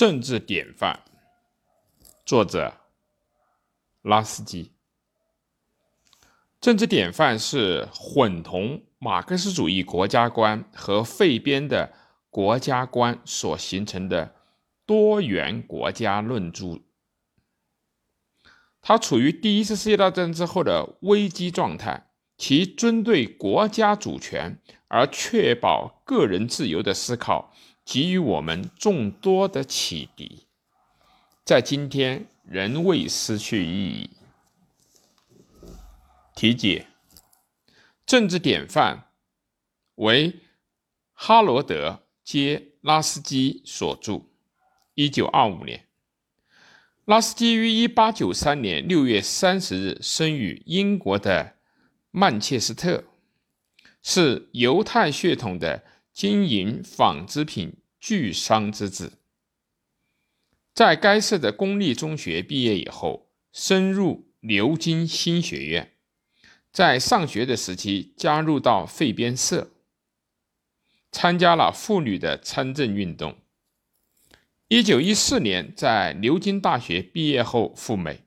政治典范，作者拉斯基。政治典范是混同马克思主义国家观和废边的国家观所形成的多元国家论著。它处于第一次世界大战之后的危机状态，其针对国家主权而确保个人自由的思考。给予我们众多的启迪，在今天仍未失去意义。题解：政治典范为哈罗德·接拉斯基所著，一九二五年。拉斯基于一八九三年六月三十日生于英国的曼彻斯特，是犹太血统的经营纺织品。巨商之子，在该市的公立中学毕业以后，升入牛津新学院。在上学的时期，加入到废边社，参加了妇女的参政运动。一九一四年，在牛津大学毕业后赴美，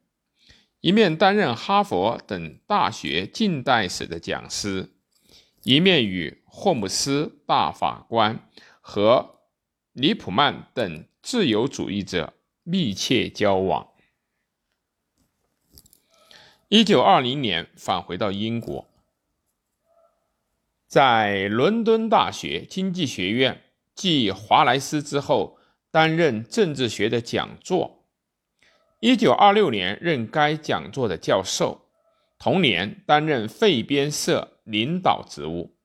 一面担任哈佛等大学近代史的讲师，一面与霍姆斯大法官和。李普曼等自由主义者密切交往。一九二零年返回到英国，在伦敦大学经济学院继华莱士之后，担任政治学的讲座。一九二六年任该讲座的教授，同年担任废边社领导职务，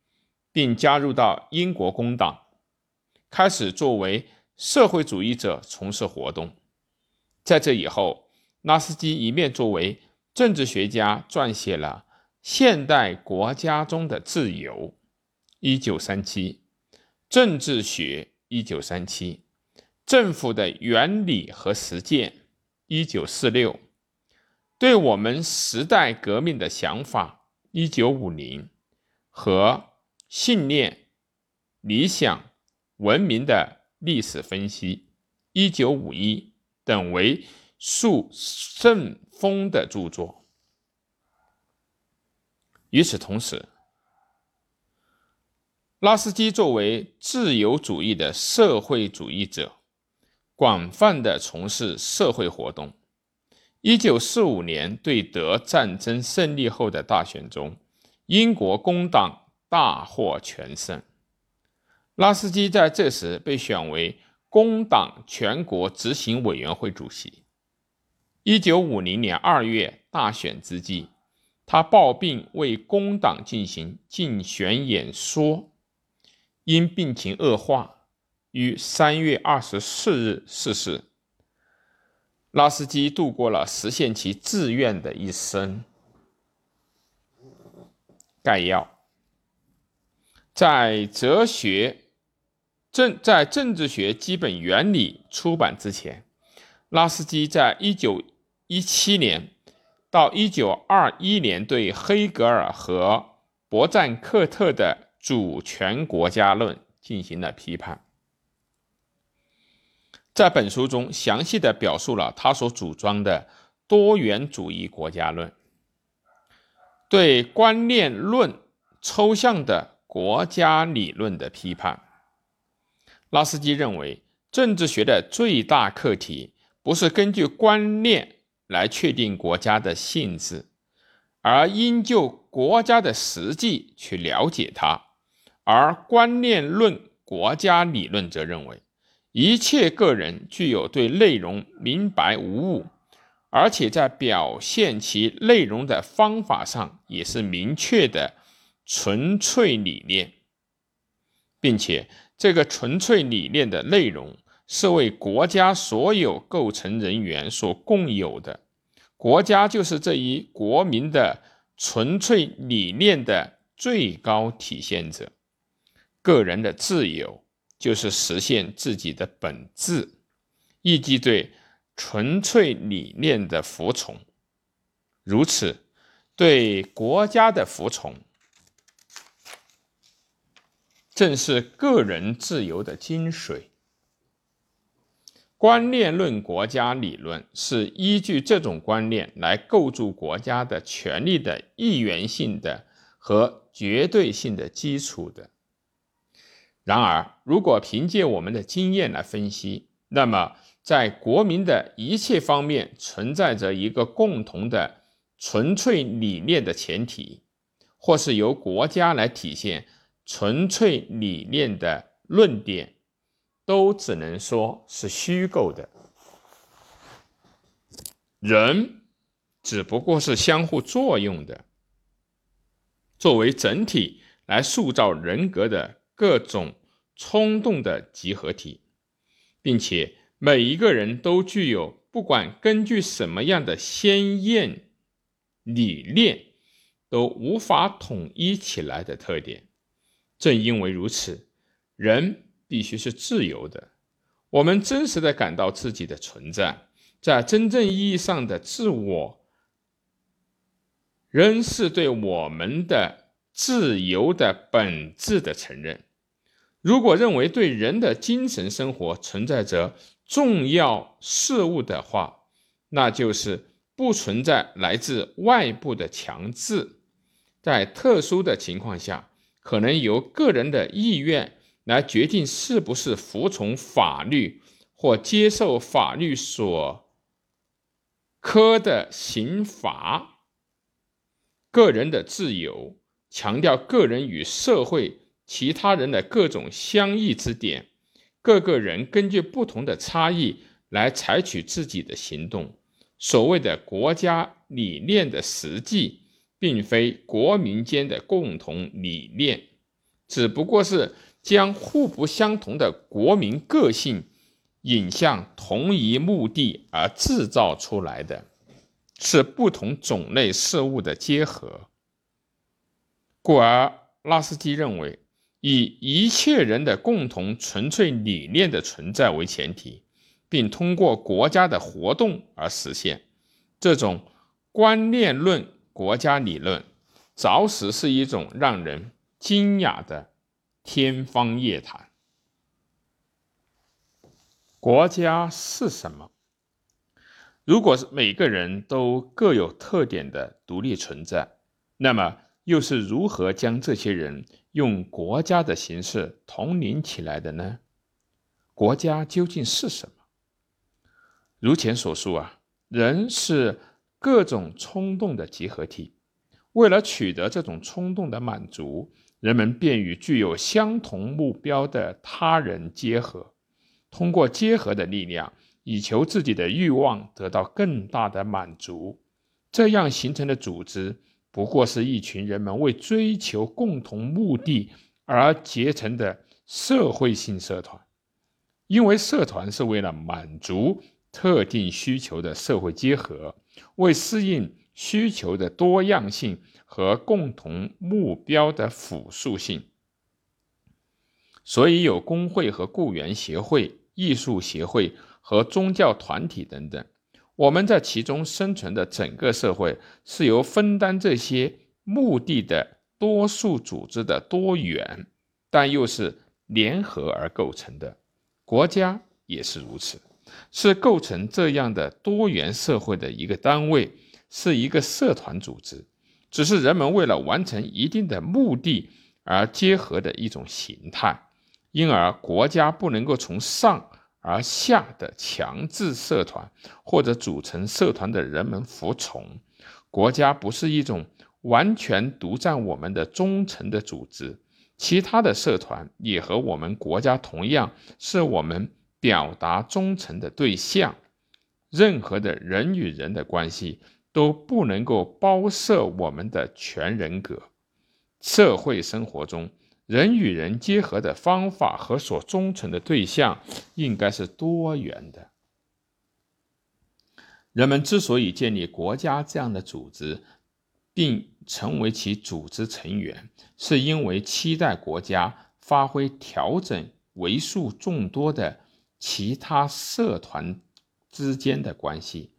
并加入到英国工党。开始作为社会主义者从事活动，在这以后，拉斯基一面作为政治学家撰写了《现代国家中的自由》（一九三七）、《政治学》（一九三七）、《政府的原理和实践》（一九四六）、《对我们时代革命的想法》（一九五零）和《信念、理想》。文明的历史分析，一九五一等为数甚丰的著作。与此同时，拉斯基作为自由主义的社会主义者，广泛的从事社会活动。一九四五年对德战争胜利后的大选中，英国工党大获全胜。拉斯基在这时被选为工党全国执行委员会主席。一九五零年二月大选之际，他抱病为工党进行竞选演说，因病情恶化，于三月二十四日逝世。拉斯基度过了实现其志愿的一生。概要，在哲学。政在政治学基本原理出版之前，拉斯基在一九一七年到一九二一年对黑格尔和伯赞克特的主权国家论进行了批判。在本书中，详细的表述了他所主张的多元主义国家论，对观念论抽象的国家理论的批判。拉斯基认为，政治学的最大课题不是根据观念来确定国家的性质，而应就国家的实际去了解它；而观念论国家理论则认为，一切个人具有对内容明白无误，而且在表现其内容的方法上也是明确的纯粹理念，并且。这个纯粹理念的内容是为国家所有构成人员所共有的，国家就是这一国民的纯粹理念的最高体现者。个人的自由就是实现自己的本质，以及对纯粹理念的服从。如此，对国家的服从。正是个人自由的精髓。观念论国家理论是依据这种观念来构筑国家的权力的一元性的和绝对性的基础的。然而，如果凭借我们的经验来分析，那么在国民的一切方面存在着一个共同的纯粹理念的前提，或是由国家来体现纯粹理念的论点。都只能说是虚构的，人只不过是相互作用的，作为整体来塑造人格的各种冲动的集合体，并且每一个人都具有不管根据什么样的鲜艳理念都无法统一起来的特点。正因为如此，人。必须是自由的。我们真实的感到自己的存在，在真正意义上的自我，仍是对我们的自由的本质的承认。如果认为对人的精神生活存在着重要事物的话，那就是不存在来自外部的强制。在特殊的情况下，可能由个人的意愿。来决定是不是服从法律或接受法律所科的刑罚。个人的自由强调个人与社会其他人的各种相异之点。各个人根据不同的差异来采取自己的行动。所谓的国家理念的实际，并非国民间的共同理念，只不过是。将互不相同的国民个性引向同一目的而制造出来的，是不同种类事物的结合。故而，拉斯基认为，以一切人的共同纯粹理念的存在为前提，并通过国家的活动而实现这种观念论国家理论，着实是一种让人惊讶的。天方夜谭。国家是什么？如果是每个人都各有特点的独立存在，那么又是如何将这些人用国家的形式统领起来的呢？国家究竟是什么？如前所述啊，人是各种冲动的集合体，为了取得这种冲动的满足。人们便与具有相同目标的他人结合，通过结合的力量，以求自己的欲望得到更大的满足。这样形成的组织，不过是一群人们为追求共同目的而结成的社会性社团。因为社团是为了满足特定需求的社会结合，为适应需求的多样性。和共同目标的复数性，所以有工会和雇员协会、艺术协会和宗教团体等等。我们在其中生存的整个社会，是由分担这些目的的多数组织的多元，但又是联合而构成的。国家也是如此，是构成这样的多元社会的一个单位，是一个社团组织。只是人们为了完成一定的目的而结合的一种形态，因而国家不能够从上而下的强制社团，或者组成社团的人们服从。国家不是一种完全独占我们的忠诚的组织，其他的社团也和我们国家同样是我们表达忠诚的对象。任何的人与人的关系。都不能够包摄我们的全人格。社会生活中，人与人结合的方法和所忠诚的对象应该是多元的。人们之所以建立国家这样的组织，并成为其组织成员，是因为期待国家发挥调整为数众多的其他社团之间的关系。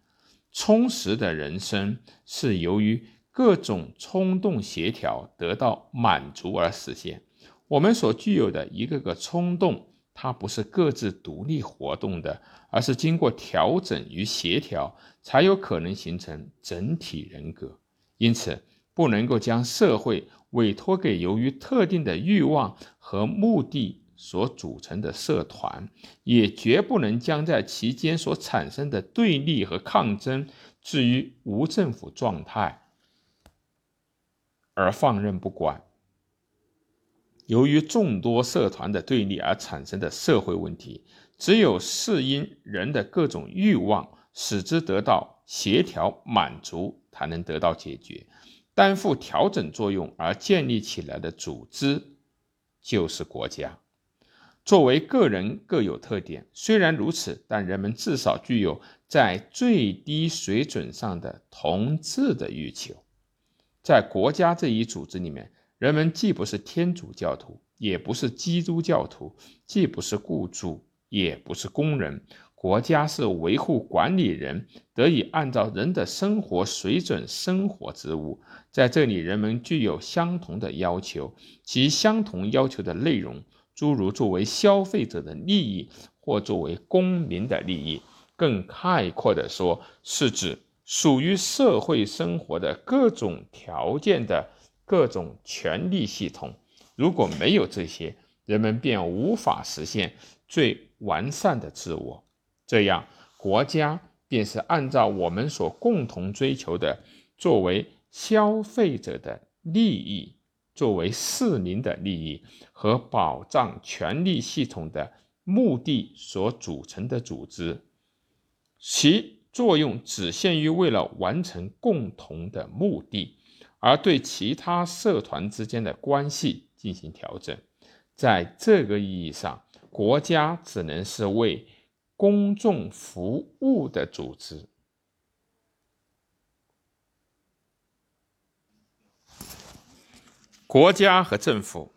充实的人生是由于各种冲动协调得到满足而实现。我们所具有的一个个冲动，它不是各自独立活动的，而是经过调整与协调，才有可能形成整体人格。因此，不能够将社会委托给由于特定的欲望和目的所组成的社团，也绝不能将在其间所产生的对立和抗争置于无政府状态而放任不管。由于众多社团的对立而产生的社会问题，只有是因人的各种欲望使之得到协调满足，才能得到解决。担负调整作用而建立起来的组织，就是国家。作为个人各有特点，虽然如此，但人们至少具有在最低水准上的同质的欲求。在国家这一组织里面，人们既不是天主教徒，也不是基督教徒，既不是雇主，也不是工人。国家是维护管理人得以按照人的生活水准生活之物，在这里人们具有相同的要求，其相同要求的内容，诸如作为消费者的利益或作为公民的利益，更概括地说，是指属于社会生活的各种条件的各种权利系统。如果没有这些，人们便无法实现最完善的自我。这样，国家便是按照我们所共同追求的，作为消费者的利益，作为市民的利益和保障权利系统的目的所组成的组织，其作用只限于为了完成共同的目的，而对其他社团之间的关系进行调整。在这个意义上，国家只能是为。公众服务的组织，国家和政府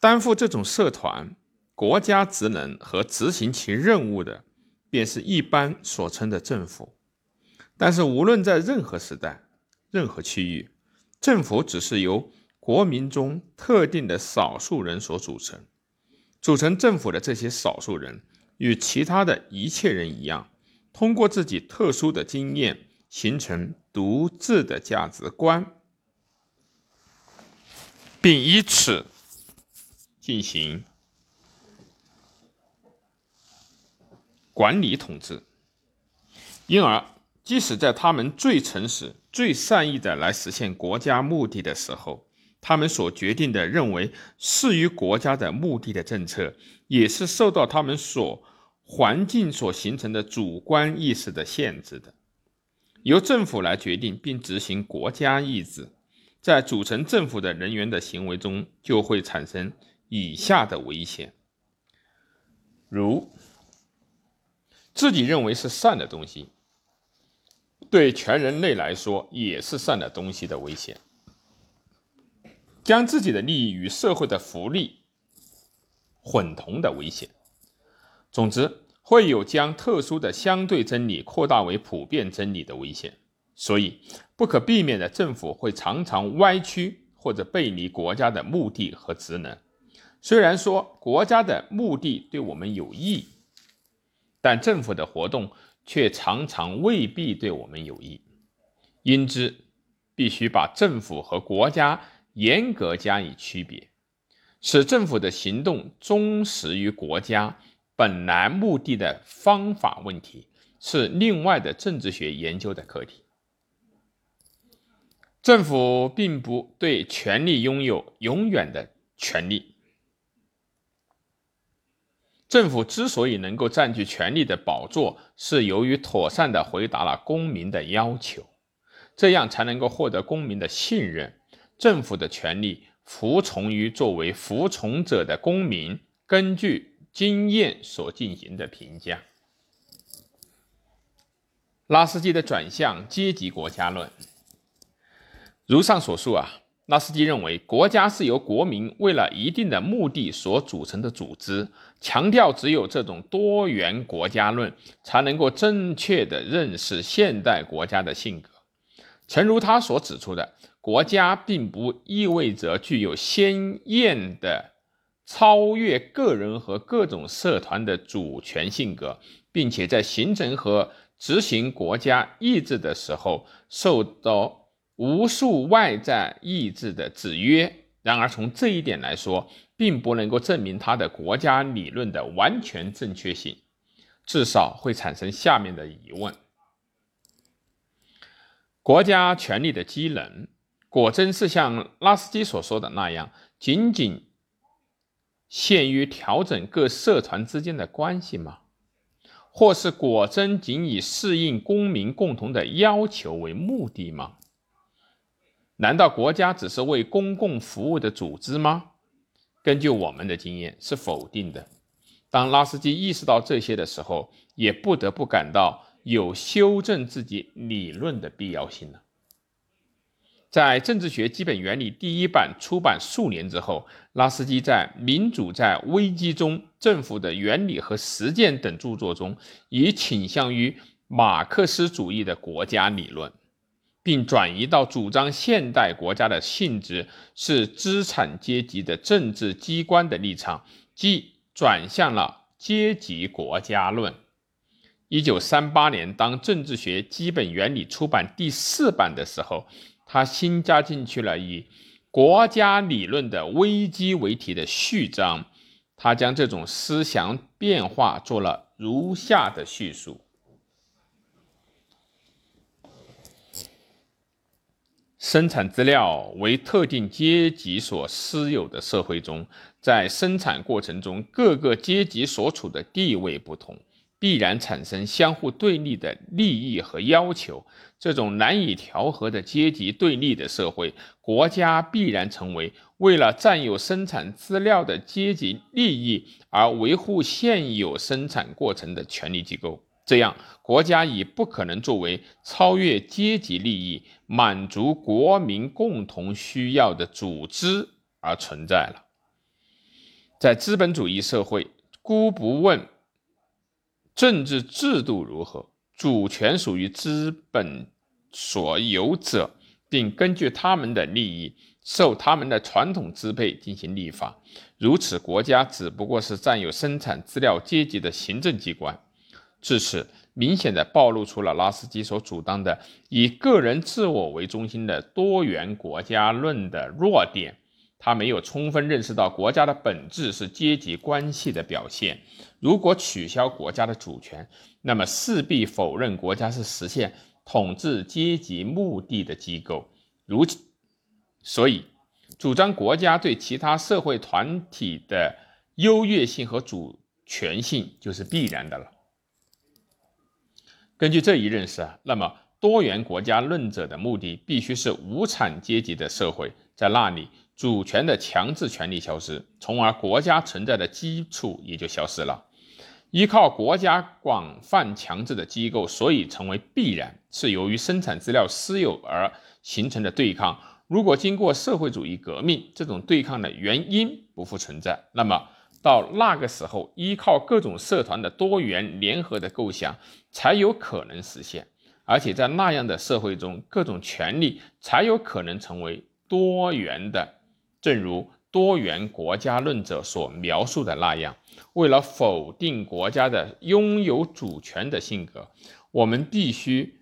担负这种社团国家职能和执行其任务的，便是一般所称的政府。但是，无论在任何时代、任何区域，政府只是由国民中特定的少数人所组成。组成政府的这些少数人。与其他的一切人一样，通过自己特殊的经验形成独自的价值观，并以此进行管理统治。因而，即使在他们最诚实、最善意的来实现国家目的的时候，他们所决定的、认为适于国家的目的的政策，也是受到他们所环境所形成的主观意识的限制的。由政府来决定并执行国家意志，在组成政府的人员的行为中，就会产生以下的危险：如自己认为是善的东西，对全人类来说也是善的东西的危险。将自己的利益与社会的福利混同的危险。总之，会有将特殊的相对真理扩大为普遍真理的危险。所以，不可避免的，政府会常常歪曲或者背离国家的目的和职能。虽然说国家的目的对我们有益，但政府的活动却常常未必对我们有益。因之，必须把政府和国家。严格加以区别，使政府的行动忠实于国家本来目的的方法问题，是另外的政治学研究的课题。政府并不对权力拥有永远的权利。政府之所以能够占据权力的宝座，是由于妥善的回答了公民的要求，这样才能够获得公民的信任。政府的权利服从于作为服从者的公民根据经验所进行的评价。拉斯基的转向阶级国家论，如上所述啊，拉斯基认为国家是由国民为了一定的目的所组成的组织，强调只有这种多元国家论才能够正确的认识现代国家的性格。诚如他所指出的。国家并不意味着具有鲜艳的超越个人和各种社团的主权性格，并且在形成和执行国家意志的时候，受到无数外在意志的制约。然而，从这一点来说，并不能够证明他的国家理论的完全正确性，至少会产生下面的疑问：国家权力的机能，果真是像拉斯基所说的那样，仅仅限于调整各社团之间的关系吗？或是果真仅以适应公民共同的要求为目的吗？难道国家只是为公共服务的组织吗？根据我们的经验，是否定的。当拉斯基意识到这些的时候，也不得不感到有修正自己理论的必要性了。在《政治学基本原理》第一版出版数年之后，拉斯基在《民主在危机中：政府的原理和实践》等著作中，已倾向于马克思主义的国家理论。并转移到主张现代国家的性质是资产阶级的政治机关的立场，即转向了阶级国家论。一九三八年，当《政治学基本原理》出版第四版的时候，他新加进去了以“国家理论的危机”为题的序章。他将这种思想变化做了如下的叙述。生产资料为特定阶级所私有的社会中，在生产过程中，各个阶级所处的地位不同，必然产生相互对立的利益和要求。这种难以调和的阶级对立的社会，国家必然成为为了占有生产资料的阶级利益而维护现有生产过程的权力机构。这样，国家已不可能作为超越阶级利益、满足国民共同需要的组织而存在了。在资本主义社会，姑不问政治制度如何，主权属于资本所有者，并根据他们的利益，受他们的传统支配进行立法。如此，国家只不过是占有生产资料阶级的行政机关。至此，明显的暴露出了拉斯基所主张的以个人自我为中心的多元国家论的弱点。他没有充分认识到国家的本质是阶级关系的表现。如果取消国家的主权，那么势必否认国家是实现统治阶级目的的机构。如此，所以主张国家对其他社会团体的优越性和主权性就是必然的了。根据这一认识啊，那么多元国家论者的目的必须是无产阶级的社会，在那里主权的强制权利消失，从而国家存在的基础也就消失了。依靠国家广泛强制的机构，所以成为必然，是由于生产资料私有而形成的对抗。如果经过社会主义革命，这种对抗的原因不复存在，那么。到那个时候，依靠各种社团的多元联合的构想才有可能实现，而且在那样的社会中，各种权利才有可能成为多元的。正如多元国家论者所描述的那样，为了否定国家的拥有主权的性格，我们必须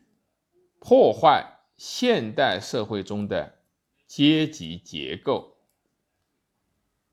破坏现代社会中的阶级结构。